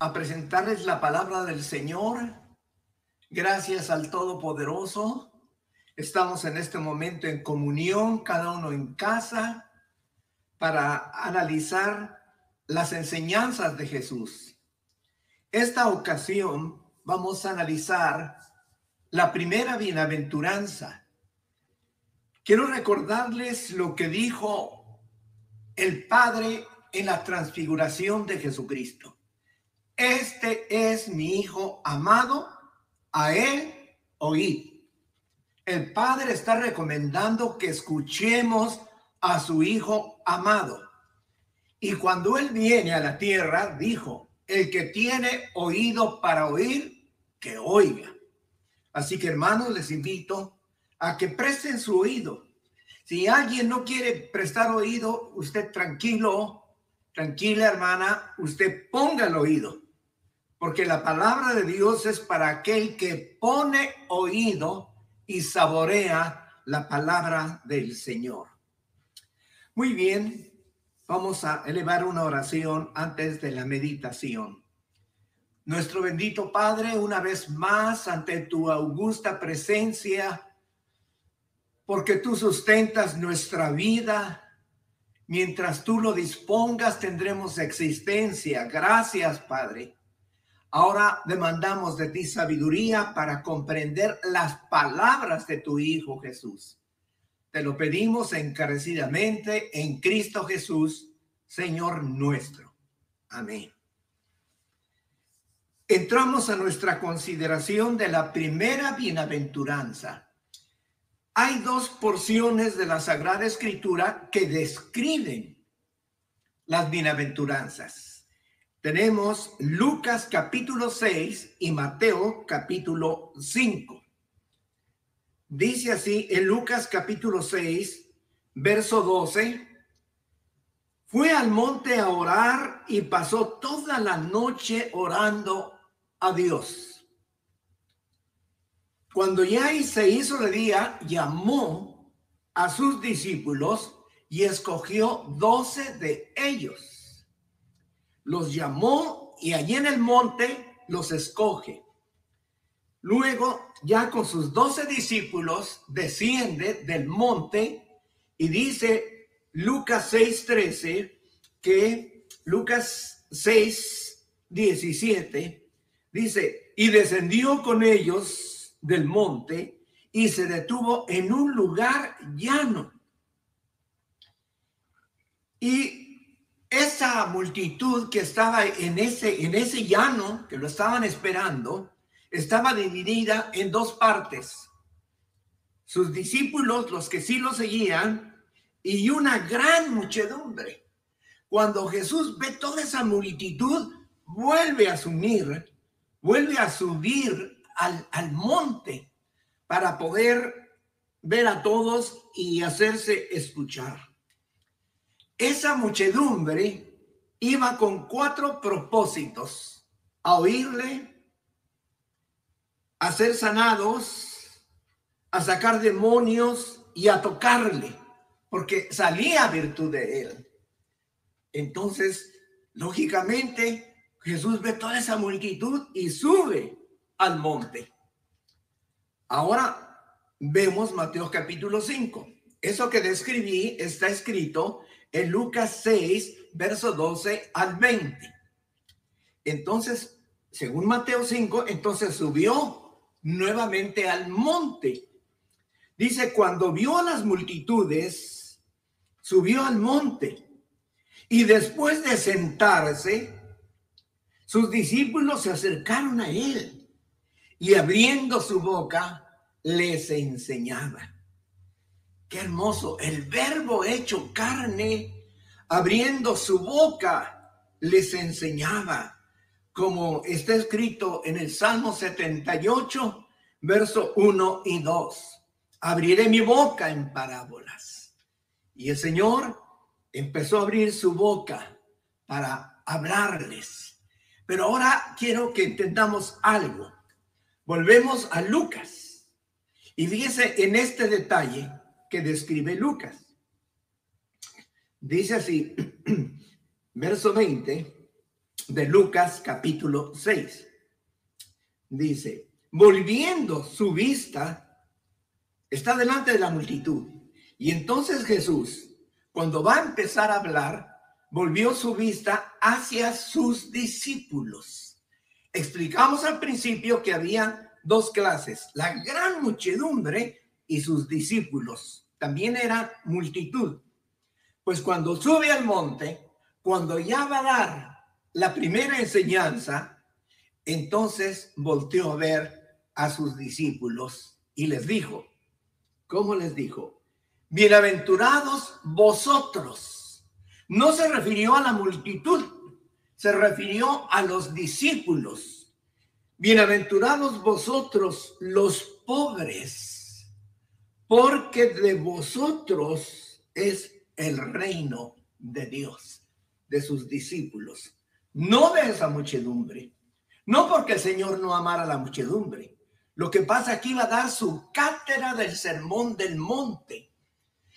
a presentarles la palabra del Señor. Gracias al Todopoderoso. Estamos en este momento en comunión, cada uno en casa, para analizar las enseñanzas de Jesús. Esta ocasión vamos a analizar la primera bienaventuranza. Quiero recordarles lo que dijo el Padre en la transfiguración de Jesucristo. Este es mi Hijo amado, a Él oíd. El Padre está recomendando que escuchemos a su Hijo amado. Y cuando Él viene a la tierra, dijo, el que tiene oído para oír, que oiga. Así que hermanos, les invito a que presten su oído. Si alguien no quiere prestar oído, usted tranquilo, tranquila hermana, usted ponga el oído porque la palabra de Dios es para aquel que pone oído y saborea la palabra del Señor. Muy bien, vamos a elevar una oración antes de la meditación. Nuestro bendito Padre, una vez más ante tu augusta presencia, porque tú sustentas nuestra vida. Mientras tú lo dispongas, tendremos existencia. Gracias, Padre. Ahora demandamos de ti sabiduría para comprender las palabras de tu Hijo Jesús. Te lo pedimos encarecidamente en Cristo Jesús, Señor nuestro. Amén. Entramos a nuestra consideración de la primera bienaventuranza. Hay dos porciones de la Sagrada Escritura que describen las bienaventuranzas tenemos Lucas capítulo 6 y Mateo capítulo 5. Dice así en Lucas capítulo 6, verso 12, fue al monte a orar y pasó toda la noche orando a Dios. Cuando ya se hizo de día, llamó a sus discípulos y escogió doce de ellos los llamó y allí en el monte los escoge. Luego, ya con sus doce discípulos, desciende del monte y dice Lucas 6:13 que Lucas 6:17 dice, y descendió con ellos del monte y se detuvo en un lugar llano. Y esa multitud que estaba en ese, en ese llano, que lo estaban esperando, estaba dividida en dos partes. Sus discípulos, los que sí lo seguían, y una gran muchedumbre. Cuando Jesús ve toda esa multitud, vuelve a asumir, vuelve a subir al, al monte para poder ver a todos y hacerse escuchar. Esa muchedumbre iba con cuatro propósitos, a oírle, a ser sanados, a sacar demonios y a tocarle, porque salía virtud de él. Entonces, lógicamente, Jesús ve toda esa multitud y sube al monte. Ahora vemos Mateo capítulo 5. Eso que describí está escrito en Lucas 6, verso 12 al 20. Entonces, según Mateo 5, entonces subió nuevamente al monte. Dice, cuando vio a las multitudes, subió al monte. Y después de sentarse, sus discípulos se acercaron a él y abriendo su boca, les enseñaba. Qué hermoso. El verbo hecho carne, abriendo su boca, les enseñaba, como está escrito en el Salmo 78, verso 1 y 2. Abriré mi boca en parábolas. Y el Señor empezó a abrir su boca para hablarles. Pero ahora quiero que entendamos algo. Volvemos a Lucas. Y fíjese en este detalle que describe Lucas. Dice así, verso 20, de Lucas capítulo 6. Dice, volviendo su vista, está delante de la multitud. Y entonces Jesús, cuando va a empezar a hablar, volvió su vista hacia sus discípulos. Explicamos al principio que había dos clases, la gran muchedumbre y sus discípulos. También era multitud. Pues cuando sube al monte, cuando ya va a dar la primera enseñanza, entonces volteó a ver a sus discípulos y les dijo, ¿cómo les dijo? Bienaventurados vosotros. No se refirió a la multitud, se refirió a los discípulos. Bienaventurados vosotros los pobres, porque de vosotros es el reino de Dios, de sus discípulos, no de esa muchedumbre. No porque el Señor no amara a la muchedumbre. Lo que pasa aquí va a dar su cátedra del sermón del monte.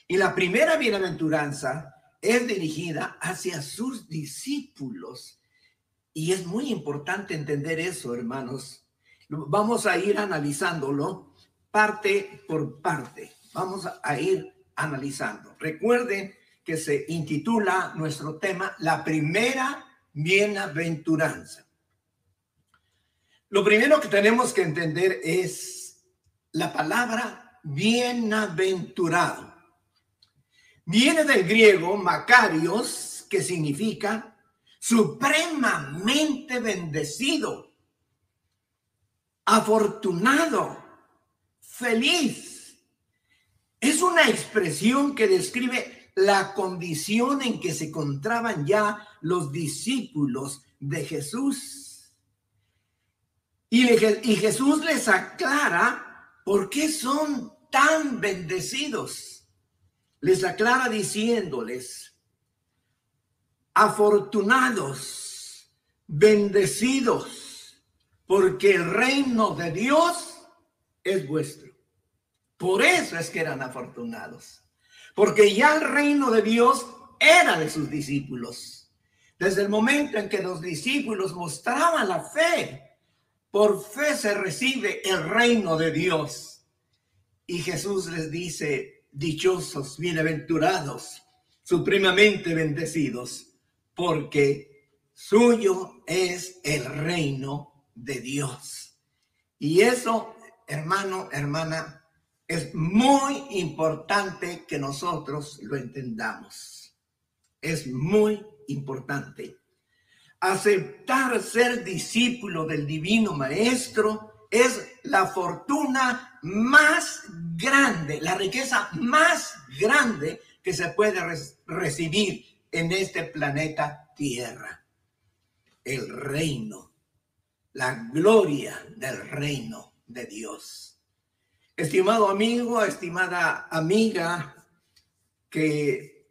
Y la primera bienaventuranza es dirigida hacia sus discípulos. Y es muy importante entender eso, hermanos. Vamos a ir analizándolo parte por parte. Vamos a ir analizando. Recuerden que se intitula nuestro tema La primera bienaventuranza. Lo primero que tenemos que entender es la palabra bienaventurado. Viene del griego Macarios, que significa supremamente bendecido, afortunado, feliz. Es una expresión que describe la condición en que se encontraban ya los discípulos de Jesús. Y, y Jesús les aclara por qué son tan bendecidos. Les aclara diciéndoles, afortunados, bendecidos, porque el reino de Dios es vuestro. Por eso es que eran afortunados porque ya el reino de Dios era de sus discípulos. Desde el momento en que los discípulos mostraban la fe, por fe se recibe el reino de Dios. Y Jesús les dice, dichosos, bienaventurados, supremamente bendecidos, porque suyo es el reino de Dios. Y eso, hermano, hermana, es muy importante que nosotros lo entendamos. Es muy importante. Aceptar ser discípulo del divino maestro es la fortuna más grande, la riqueza más grande que se puede recibir en este planeta Tierra. El reino, la gloria del reino de Dios. Estimado amigo, estimada amiga, que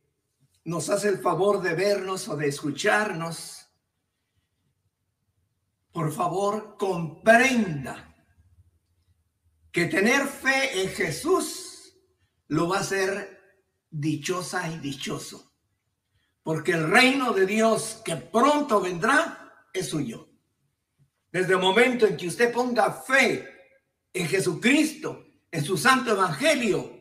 nos hace el favor de vernos o de escucharnos, por favor, comprenda que tener fe en Jesús lo va a hacer dichosa y dichoso, porque el reino de Dios que pronto vendrá es suyo. Desde el momento en que usted ponga fe en Jesucristo, en su santo evangelio,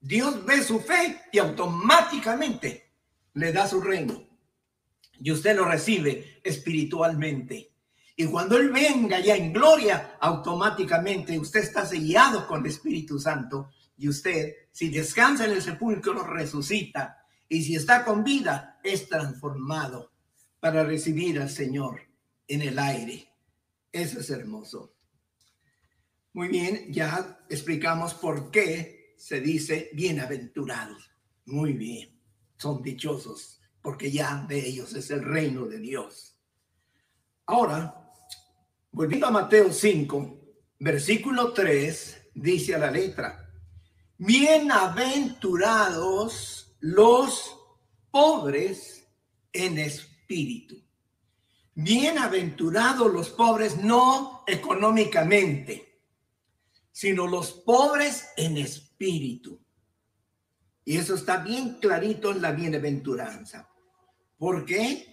Dios ve su fe y automáticamente le da su reino. Y usted lo recibe espiritualmente. Y cuando Él venga ya en gloria, automáticamente usted está sellado con el Espíritu Santo. Y usted, si descansa en el sepulcro, resucita. Y si está con vida, es transformado para recibir al Señor en el aire. Eso es hermoso. Muy bien, ya explicamos por qué se dice bienaventurados. Muy bien, son dichosos porque ya de ellos es el reino de Dios. Ahora, volviendo a Mateo 5, versículo 3, dice la letra, bienaventurados los pobres en espíritu. Bienaventurados los pobres no económicamente sino los pobres en espíritu. Y eso está bien clarito en la bienaventuranza. ¿Por qué?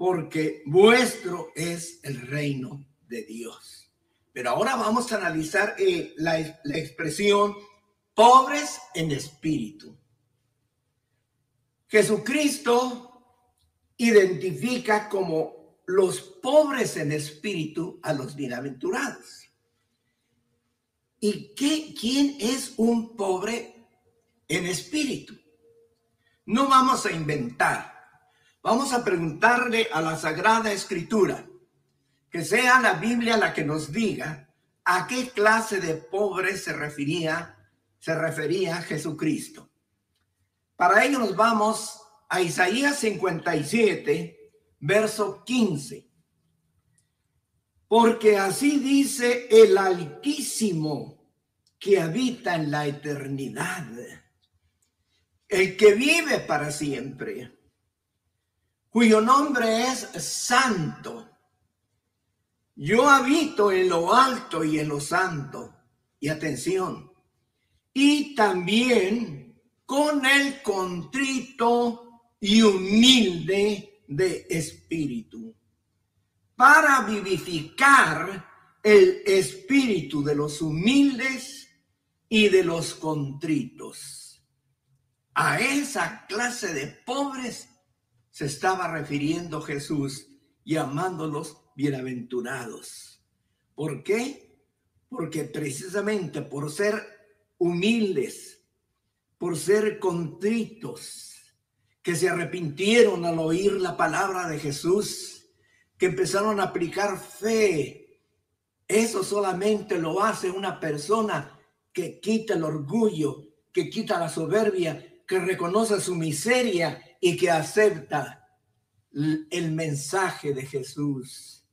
porque vuestro es el reino de Dios. Pero ahora vamos a analizar eh, la, la expresión pobres en espíritu. Jesucristo identifica como los pobres en espíritu a los bienaventurados. ¿Y qué, quién es un pobre en espíritu? No vamos a inventar. Vamos a preguntarle a la Sagrada Escritura, que sea la Biblia la que nos diga a qué clase de pobre se refería, se refería Jesucristo. Para ello nos vamos a Isaías 57, verso 15. Porque así dice el Altísimo que habita en la eternidad, el que vive para siempre, cuyo nombre es Santo. Yo habito en lo alto y en lo santo. Y atención, y también con el contrito y humilde de espíritu para vivificar el espíritu de los humildes y de los contritos. A esa clase de pobres se estaba refiriendo Jesús llamándolos bienaventurados. ¿Por qué? Porque precisamente por ser humildes, por ser contritos, que se arrepintieron al oír la palabra de Jesús, que empezaron a aplicar fe. Eso solamente lo hace una persona que quita el orgullo, que quita la soberbia, que reconoce su miseria y que acepta el mensaje de Jesús.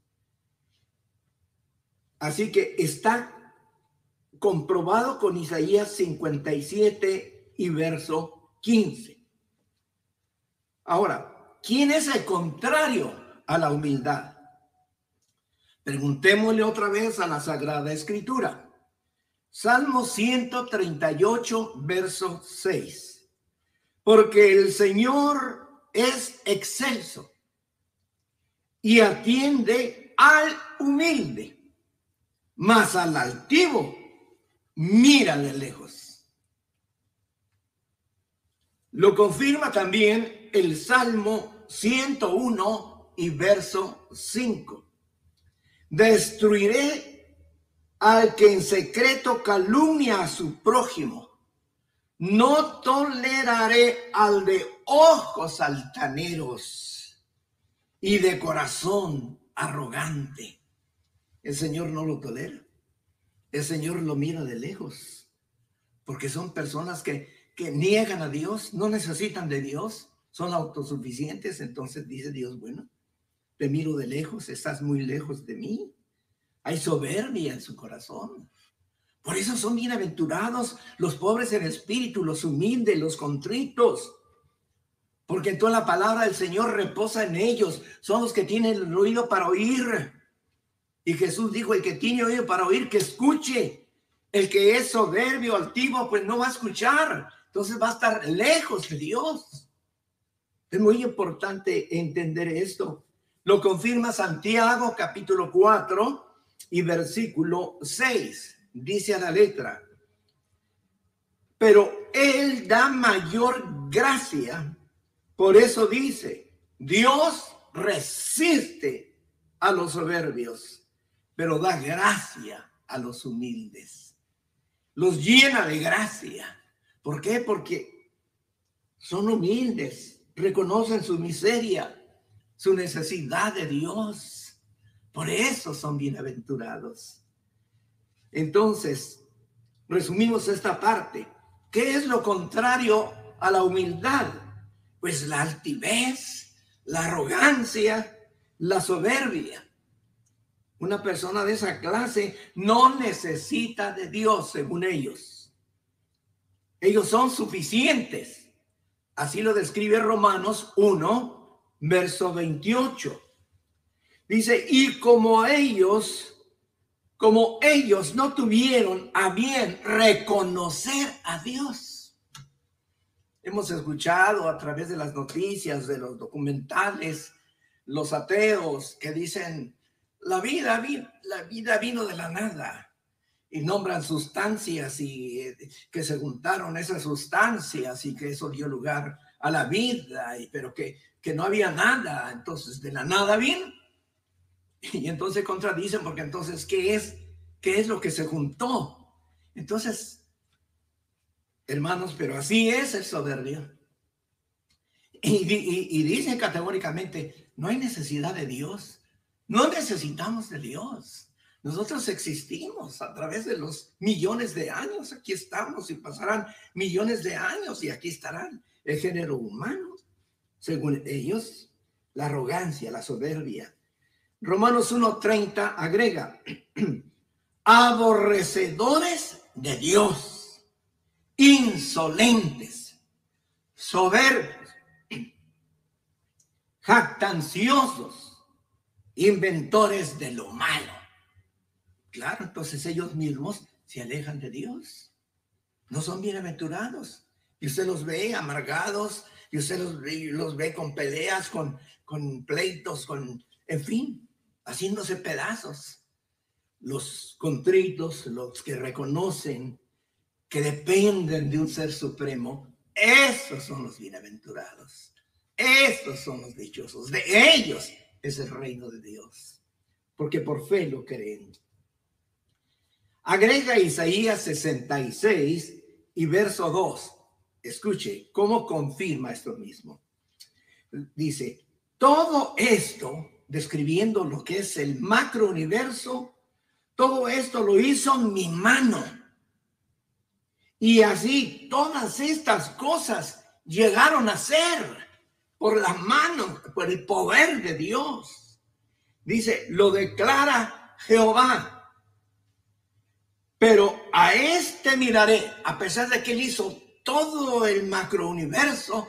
Así que está comprobado con Isaías 57 y verso 15. Ahora, ¿quién es el contrario a la humildad. Preguntémosle otra vez a la Sagrada Escritura. Salmo 138, verso 6. Porque el Señor es excelso y atiende al humilde, mas al altivo mira de lejos. Lo confirma también el Salmo 101, y verso 5. Destruiré al que en secreto calumnia a su prójimo. No toleraré al de ojos altaneros y de corazón arrogante. El Señor no lo tolera. El Señor lo mira de lejos. Porque son personas que, que niegan a Dios, no necesitan de Dios, son autosuficientes. Entonces dice Dios, bueno, te miro de lejos, estás muy lejos de mí. Hay soberbia en su corazón. Por eso son bienaventurados los pobres en espíritu, los humildes, los contritos. Porque toda la palabra del Señor reposa en ellos. Son los que tienen el oído para oír. Y Jesús dijo, el que tiene oído para oír, que escuche. El que es soberbio, altivo, pues no va a escuchar. Entonces va a estar lejos de Dios. Es muy importante entender esto. Lo confirma Santiago capítulo 4 y versículo 6. Dice a la letra, pero Él da mayor gracia. Por eso dice, Dios resiste a los soberbios, pero da gracia a los humildes. Los llena de gracia. ¿Por qué? Porque son humildes, reconocen su miseria, su necesidad de Dios. Por eso son bienaventurados. Entonces, resumimos esta parte. ¿Qué es lo contrario a la humildad? Pues la altivez, la arrogancia, la soberbia. Una persona de esa clase no necesita de Dios, según ellos. Ellos son suficientes. Así lo describe Romanos 1, verso 28. Dice, y como ellos, como ellos no tuvieron a bien reconocer a Dios. Hemos escuchado a través de las noticias, de los documentales, los ateos que dicen, la vida, la vida vino de la nada y nombran sustancias y eh, que se juntaron esas sustancias y que eso dio lugar a la vida, y, pero que, que no había nada, entonces de la nada vino. Y entonces contradicen porque entonces, ¿qué es, qué es lo que se juntó? Entonces, hermanos, pero así es el soberbio. Y, y, dice categóricamente, no hay necesidad de Dios, no necesitamos de Dios. Nosotros existimos a través de los millones de años, aquí estamos y pasarán millones de años y aquí estarán el género humano. Según ellos, la arrogancia, la soberbia. Romanos 1.30 agrega, aborrecedores de Dios, insolentes, soberbios, jactanciosos, inventores de lo malo. Claro, entonces ellos mismos se alejan de Dios. No son bienaventurados. Y usted los ve amargados, y usted los, los ve con peleas, con, con pleitos, con, en fin, haciéndose pedazos. Los contritos, los que reconocen que dependen de un ser supremo, esos son los bienaventurados. Estos son los dichosos. De ellos es el reino de Dios. Porque por fe lo creen. Agrega Isaías 66 y verso 2. Escuche cómo confirma esto mismo. Dice, todo esto, describiendo lo que es el macro universo, todo esto lo hizo mi mano. Y así todas estas cosas llegaron a ser por la mano, por el poder de Dios. Dice, lo declara Jehová. Pero a este miraré, a pesar de que él hizo todo el macrouniverso,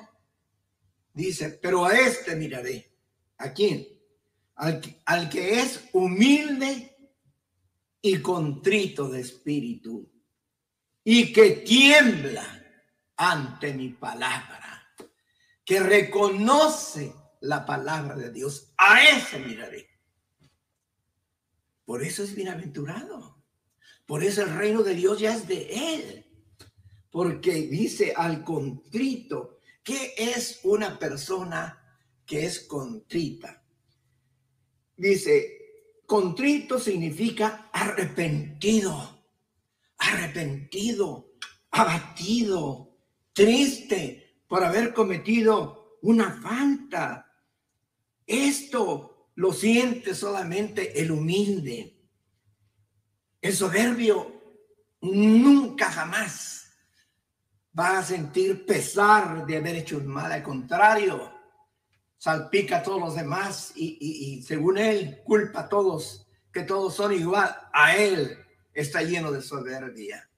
dice, pero a este miraré. ¿A quién? Al, al que es humilde y contrito de espíritu y que tiembla ante mi palabra que reconoce la palabra de Dios, a ese miraré. Por eso es bienaventurado. Por eso el reino de Dios ya es de él. Porque dice al contrito, ¿qué es una persona que es contrita? Dice, contrito significa arrepentido, arrepentido, abatido, triste, por haber cometido una falta. Esto lo siente solamente el humilde. El soberbio nunca jamás va a sentir pesar de haber hecho un mal. Al contrario, salpica a todos los demás y, y según él culpa a todos, que todos son igual. A él está lleno de soberbia.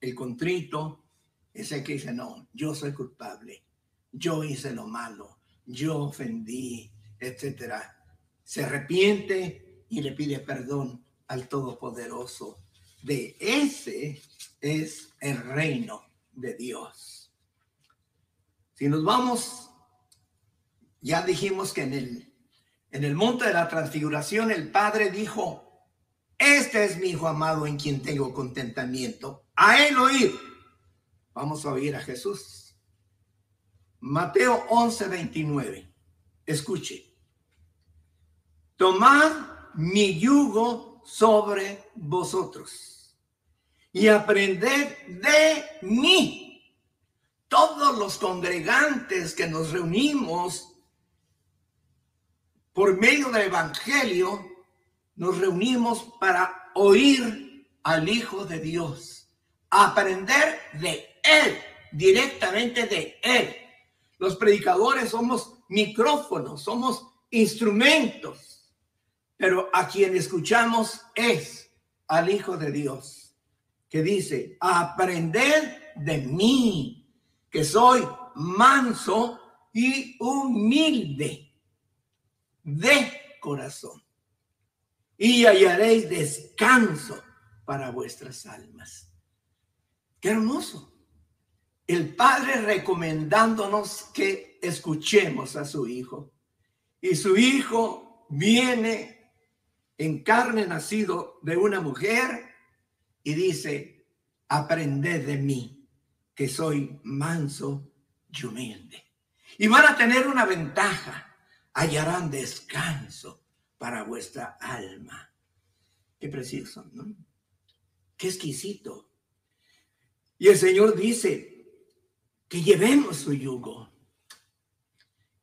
El contrito ese que dice, no, yo soy culpable, yo hice lo malo, yo ofendí, etcétera. Se arrepiente y le pide perdón al Todopoderoso. De ese es el reino de Dios. Si nos vamos, ya dijimos que en el, en el monte de la transfiguración el Padre dijo, este es mi Hijo amado en quien tengo contentamiento. A él oír Vamos a oír a Jesús. Mateo 11, 29. Escuche. Tomad mi yugo sobre vosotros y aprended de mí. Todos los congregantes que nos reunimos por medio del Evangelio, nos reunimos para oír al Hijo de Dios, aprender de él, directamente de Él. Los predicadores somos micrófonos, somos instrumentos, pero a quien escuchamos es al Hijo de Dios, que dice, aprender de mí, que soy manso y humilde de corazón, y hallaréis descanso para vuestras almas. Qué hermoso el Padre recomendándonos que escuchemos a su Hijo. y su hijo viene en carne nacido de una mujer y dice, aprended de mí, que soy manso y humilde. Y van a tener una ventaja, hallarán descanso para vuestra alma. Qué precioso, ¿no? Qué exquisito. Y el Señor dice que llevemos su yugo,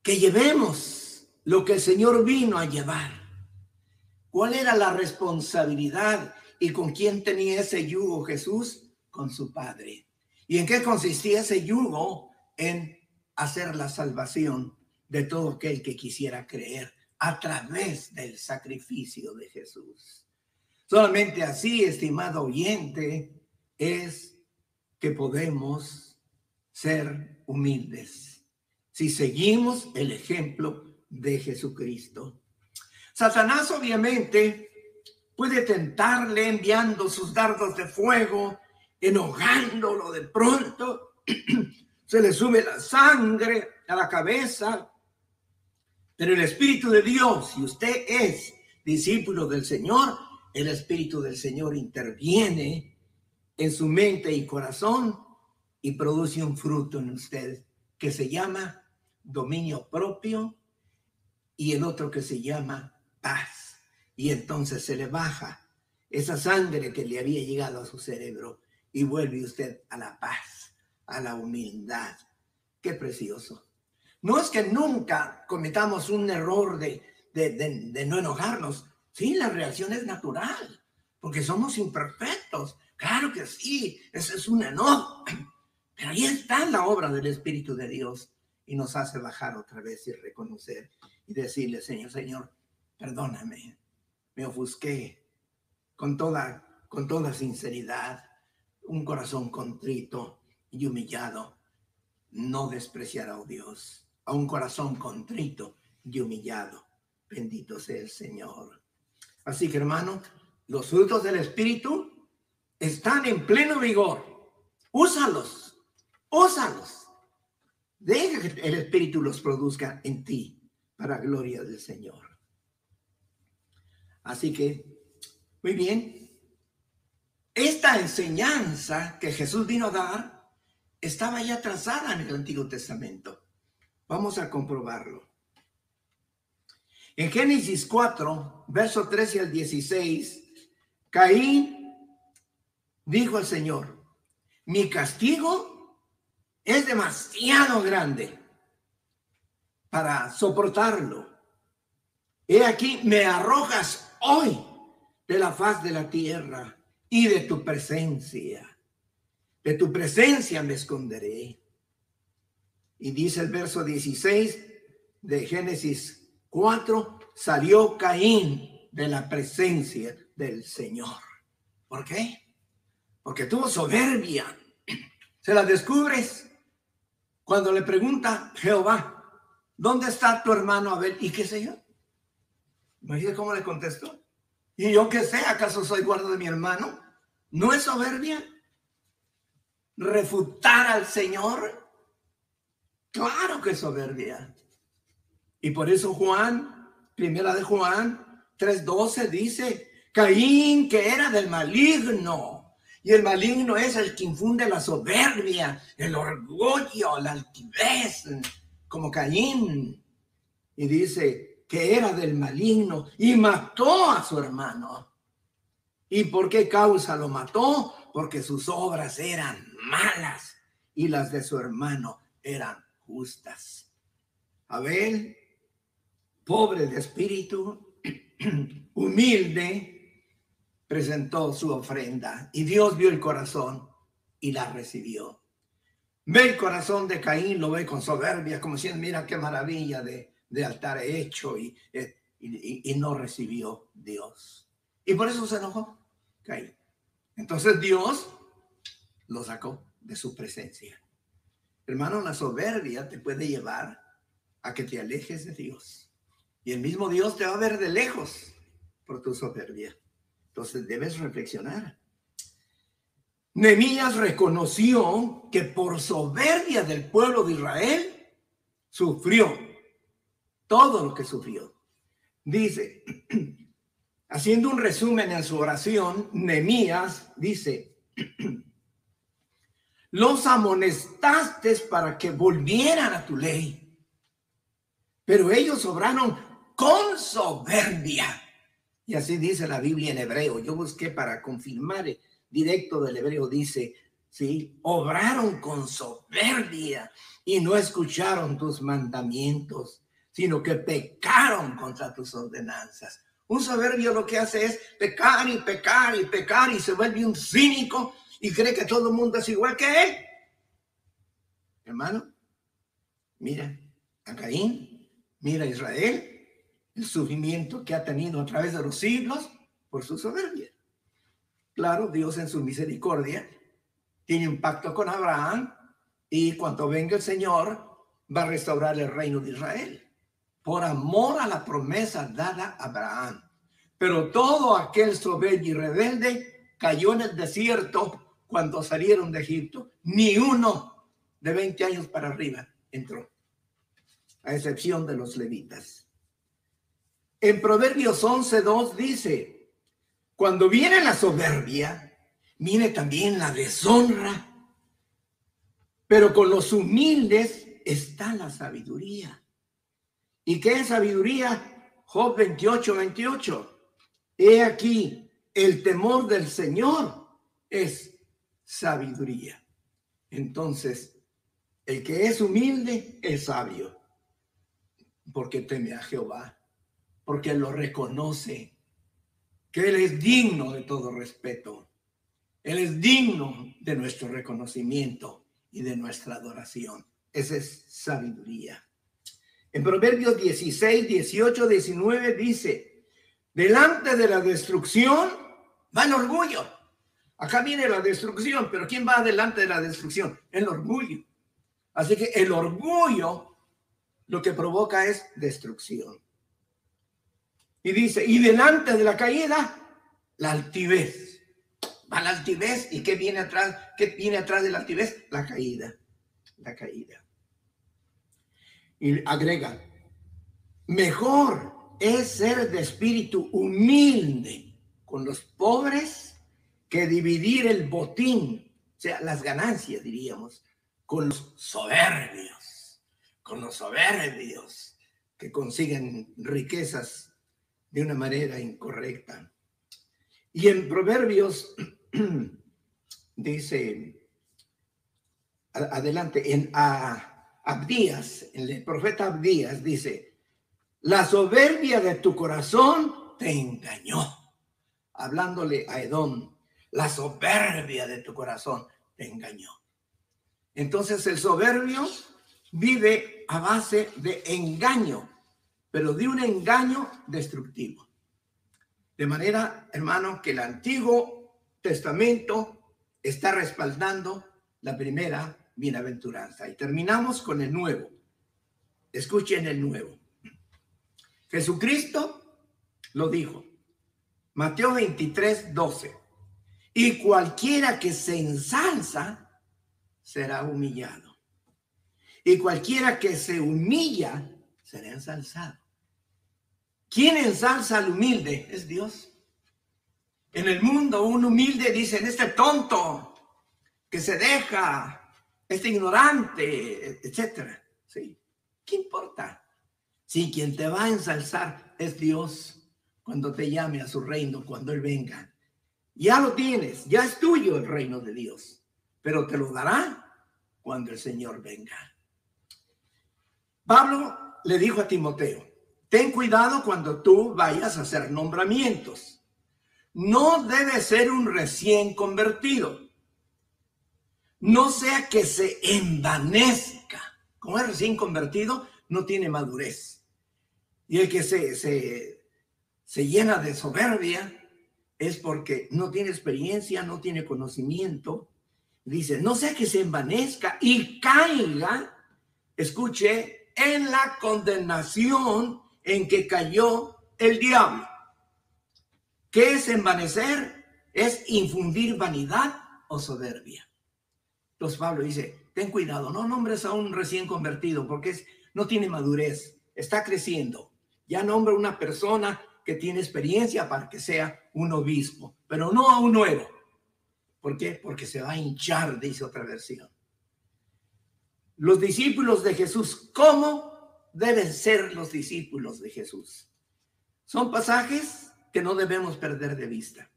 que llevemos lo que el Señor vino a llevar. ¿Cuál era la responsabilidad y con quién tenía ese yugo Jesús? Con su Padre. ¿Y en qué consistía ese yugo? En hacer la salvación de todo aquel que quisiera creer a través del sacrificio de Jesús. Solamente así, estimado oyente, es que podemos ser humildes si seguimos el ejemplo de Jesucristo. Satanás obviamente puede tentarle enviando sus dardos de fuego, enojándolo de pronto, se le sube la sangre a la cabeza, pero el Espíritu de Dios, si usted es discípulo del Señor, el Espíritu del Señor interviene en su mente y corazón y produce un fruto en usted que se llama dominio propio y el otro que se llama Y entonces se le baja esa sangre que le había llegado a su cerebro y vuelve usted a la paz, a la humildad. Qué precioso. No es que nunca cometamos un error de, de, de no enojarnos, Sí, la reacción es natural, porque somos imperfectos. Claro que sí, ese es un enojo. Pero ahí está la obra del Espíritu de Dios y nos hace bajar otra vez y reconocer y decirle, Señor, Señor, perdóname, me ofusqué con toda, con toda sinceridad, un corazón contrito y humillado. No despreciará a oh Dios, a un corazón contrito y humillado. Bendito sea el Señor. Así que hermano, los frutos del Espíritu están en pleno vigor. Úsalos, úsalos. Deja que el Espíritu los produzca en ti para gloria del Señor. Así que, muy bien, esta enseñanza que Jesús vino a dar estaba ya trazada en el Antiguo Testamento. Vamos a comprobarlo. En Génesis 4, verso 13 al 16, Caín dijo al Señor, mi castigo es demasiado grande para soportarlo. He aquí, me arrojas hoy de la faz de la tierra y de tu presencia. De tu presencia me esconderé. Y dice el verso 16 de Génesis Cuatro, salió Caín de la presencia del Señor. ¿Por qué? Porque tuvo soberbia. Se la descubres cuando le pregunta Jehová, ¿dónde está tu hermano Abel? ¿Y qué sé yo? Imagínate cómo le contestó. ¿Y yo qué sé? ¿Acaso soy guarda de mi hermano? ¿No es soberbia? ¿Refutar al Señor? Claro que es soberbia. Y por eso Juan, primera de Juan 3.12 dice, Caín que era del maligno. Y el maligno es el que infunde la soberbia, el orgullo, la altivez, como Caín. Y dice que era del maligno y mató a su hermano. ¿Y por qué causa lo mató? Porque sus obras eran malas y las de su hermano eran justas. Abel pobre de espíritu, humilde, presentó su ofrenda y Dios vio el corazón y la recibió. Ve el corazón de Caín, lo ve con soberbia, como si mira qué maravilla de, altar hecho y, y, y, no recibió Dios. Y por eso se enojó Caín. Entonces Dios lo sacó de su presencia. Hermano, la soberbia te puede llevar a que te alejes de Dios. Y el mismo Dios te va a ver de lejos por tu soberbia. Entonces debes reflexionar. Nehemías reconoció que por soberbia del pueblo de Israel sufrió todo lo que sufrió. Dice, haciendo un resumen en su oración, Nemías dice, los amonestaste para que volvieran a tu ley, pero ellos obraron con soberbia. Y así dice la Biblia en hebreo. Yo busqué para confirmar directo del hebreo, dice, sí, obraron con soberbia y no escucharon tus mandamientos, sino que pecaron contra tus ordenanzas. Un soberbio lo que hace es pecar y pecar y pecar y se vuelve un cínico y cree que todo el mundo es igual que él. Hermano, mira a Caín, mira a Israel, el sufrimiento que ha tenido a través de los siglos por su soberbia. Claro, Dios en su misericordia tiene un pacto con Abraham y cuando venga el Señor va a restaurar el reino de Israel por amor a la promesa dada a Abraham. Pero todo aquel soberbio y rebelde cayó en el desierto cuando salieron de Egipto. Ni uno de 20 años para arriba entró, a excepción de los levitas. En Proverbios 11.2 dice, cuando viene la soberbia, viene también la deshonra, pero con los humildes está la sabiduría. ¿Y qué es sabiduría? Job 28, 28. He aquí, el temor del Señor es sabiduría. Entonces, el que es humilde es sabio, porque teme a Jehová, porque lo reconoce, que Él es digno de todo respeto. Él es digno de nuestro reconocimiento y de nuestra adoración. Esa es sabiduría. En Proverbios 16, 18, 19 dice, delante de la destrucción va el orgullo. Acá viene la destrucción, pero ¿quién va delante de la destrucción? El orgullo. Así que el orgullo lo que provoca es destrucción. Y dice, y delante de la caída, la altivez. Va la altivez y ¿qué viene atrás? ¿Qué viene atrás de la altivez? La caída. La caída. Y agrega, mejor es ser de espíritu humilde con los pobres que dividir el botín, o sea, las ganancias, diríamos, con los soberbios, con los soberbios que consiguen riquezas de una manera incorrecta. Y en Proverbios dice, adelante, en a, Abdías, el profeta Abdías dice, la soberbia de tu corazón te engañó. Hablándole a Edom, la soberbia de tu corazón te engañó. Entonces el soberbio vive a base de engaño, pero de un engaño destructivo. De manera, hermano, que el Antiguo Testamento está respaldando la primera bienaventuranza. Y terminamos con el nuevo. Escuchen el nuevo. Jesucristo lo dijo. Mateo 23, 12. Y cualquiera que se ensalza será humillado. Y cualquiera que se humilla será ensalzado. ¿Quién ensalza al humilde? Es Dios. En el mundo un humilde dicen, este tonto que se deja este ignorante, etcétera. ¿Sí? ¿Qué importa? Si quien te va a ensalzar es Dios cuando te llame a su reino, cuando Él venga. Ya lo tienes, ya es tuyo el reino de Dios, pero te lo dará cuando el Señor venga. Pablo le dijo a Timoteo, ten cuidado cuando tú vayas a hacer nombramientos. No debe ser un recién convertido no sea que se envanezca. Como es recién convertido, no tiene madurez. Y el que se, se, se llena de soberbia es porque no tiene experiencia, no tiene conocimiento. Dice, no sea que se envanezca y caiga, escuche, en la condenación en que cayó el diablo. ¿Qué es envanecer? Es infundir vanidad o soberbia. Entonces Pablo dice, ten cuidado, no nombres a un recién convertido porque es, no tiene madurez, está creciendo. Ya nombra una persona que tiene experiencia para que sea un obispo, pero no a un nuevo. ¿Por qué? Porque se va a hinchar, dice otra versión. Los discípulos de Jesús, ¿cómo deben ser los discípulos de Jesús? Son pasajes que no debemos perder de vista.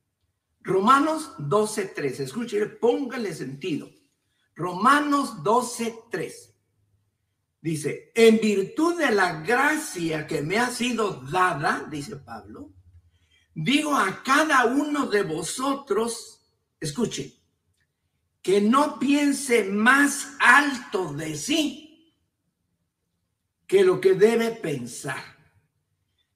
Romanos 12.3, escuche, póngale sentido. Romanos 12.3 dice, en virtud de la gracia que me ha sido dada, dice Pablo, digo a cada uno de vosotros, escuche, que no piense más alto de sí que lo que debe pensar,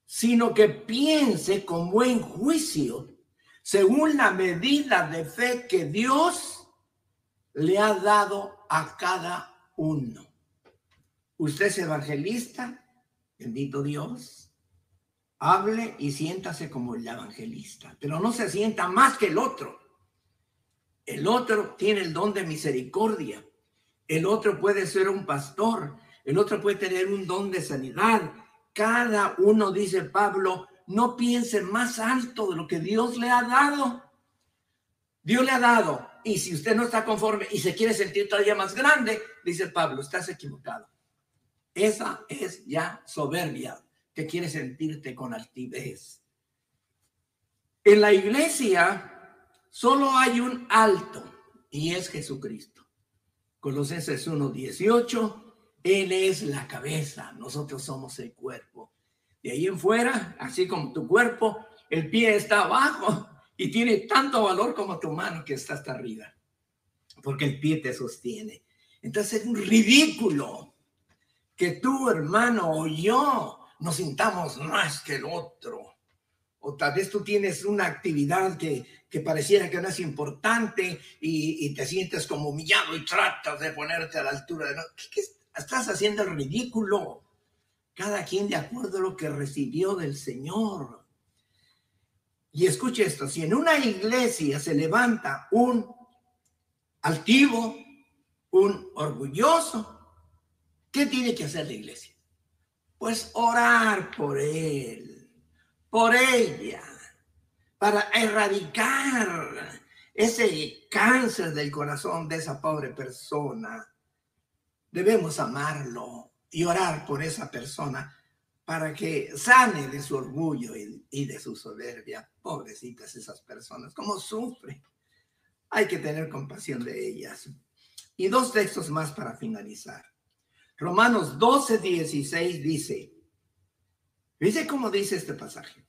sino que piense con buen juicio, según la medida de fe que Dios le ha dado a cada uno. Usted es evangelista, bendito Dios, hable y siéntase como el evangelista, pero no se sienta más que el otro. El otro tiene el don de misericordia. El otro puede ser un pastor. El otro puede tener un don de sanidad. Cada uno, dice Pablo, no piense más alto de lo que Dios le ha dado. Dios le ha dado. Y si usted no está conforme y se quiere sentir todavía más grande, dice Pablo, estás equivocado. Esa es ya soberbia, que quiere sentirte con altivez. En la iglesia Solo hay un alto y es Jesucristo. Colosenses 1:18, Él es la cabeza, nosotros somos el cuerpo. De ahí en fuera, así como tu cuerpo, el pie está abajo y tiene tanto valor como tu mano que está hasta arriba, porque el pie te sostiene. Entonces es un ridículo que tú, hermano, o yo nos sintamos más que el otro o tal vez tú tienes una actividad que, que pareciera que no es importante y, te sientes como humillado y tratas de ponerte a la altura de... ¿Qué, estás haciendo ridículo? Cada quien de acuerdo a lo que recibió del Señor. Y escuche esto, si en una iglesia se levanta un altivo, un orgulloso, ¿qué tiene que hacer la iglesia? Pues orar por él por ella, para erradicar ese cáncer del corazón de esa pobre persona. Debemos amarlo y orar por esa persona para que sane de su orgullo y, de su soberbia. Pobrecitas esas personas, ¿cómo sufren? Hay que tener compasión de ellas. Y dos textos más para finalizar. Romanos 12, 16 dice, dice cómo dice este pasaje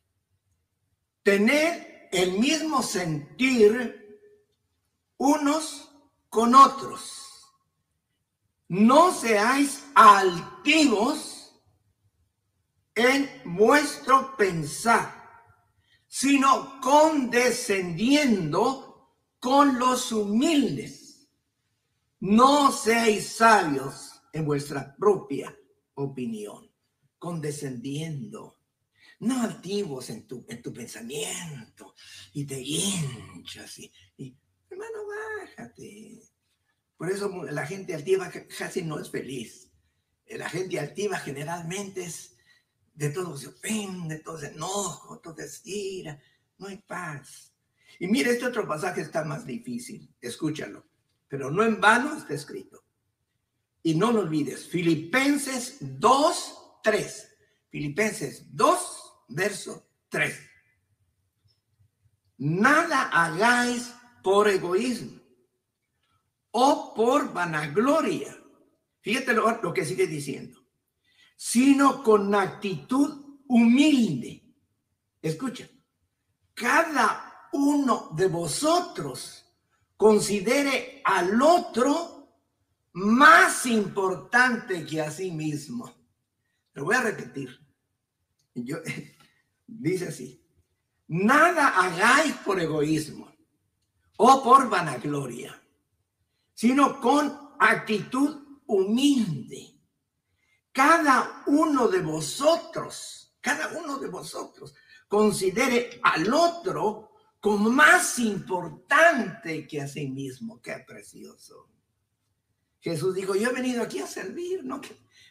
tener el mismo sentir unos con otros. No seáis altivos en vuestro pensar, sino condescendiendo con los humildes. No seáis sabios en vuestra propia opinión, condescendiendo no altivos en tu, en tu pensamiento y te hinchas y, hermano, bájate. Por eso la gente altiva casi no es feliz. La gente altiva generalmente es de todo se ofende, todo se enojo, todo es ira, no hay paz. Y mire, este otro pasaje está más difícil, escúchalo, pero no en vano está escrito. Y no lo olvides, Filipenses 2, 3. Filipenses 2, verso 3. Nada hagáis por egoísmo o por vanagloria. Fíjate lo, lo que sigue diciendo. Sino con actitud humilde. Escucha, cada uno de vosotros considere al otro más importante que a sí mismo. Lo voy a repetir. Yo, Dice así, nada hagáis por egoísmo o por vanagloria, sino con actitud humilde. Cada uno de vosotros, cada uno de vosotros, considere al otro como más importante que a sí mismo. Qué precioso. Jesús dijo, yo he venido aquí a servir, no,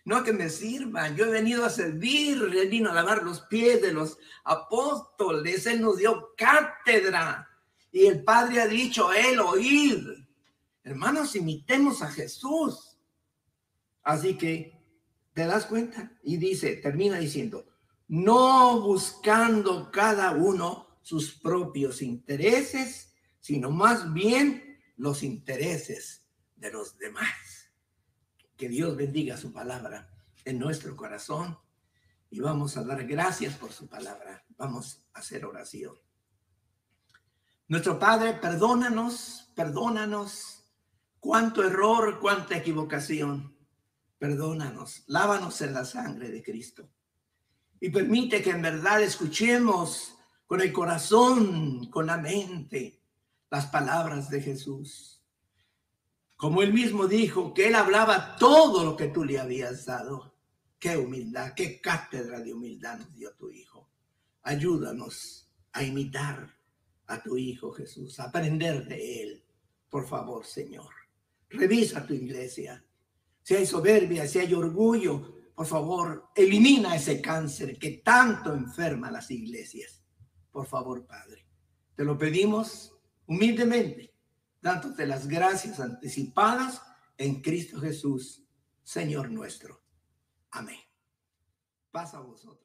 no que me sirvan. Yo he venido a servir, he venido a lavar los pies de los apóstoles. Él nos dio cátedra. Y el Padre ha dicho, él oír. Hermanos, imitemos a Jesús. Así que, ¿te das cuenta? Y dice, termina diciendo, no buscando cada uno sus propios intereses, sino más bien los intereses de los demás. Que Dios bendiga su palabra en nuestro corazón y vamos a dar gracias por su palabra. Vamos a hacer oración. Nuestro Padre, perdónanos, perdónanos. Cuánto error, cuánta equivocación. Perdónanos, lávanos en la sangre de Cristo. Y permite que en verdad escuchemos con el corazón, con la mente, las palabras de Jesús. Como él mismo dijo, que él hablaba todo lo que tú le habías dado. Qué humildad, qué cátedra de humildad nos dio tu Hijo. Ayúdanos a imitar a tu Hijo Jesús, a aprender de Él. Por favor, Señor. Revisa tu iglesia. Si hay soberbia, si hay orgullo, por favor, elimina ese cáncer que tanto enferma a las iglesias. Por favor, Padre. Te lo pedimos humildemente dándote las gracias anticipadas en Cristo Jesús, Señor nuestro. Amén. Pasa a vosotros.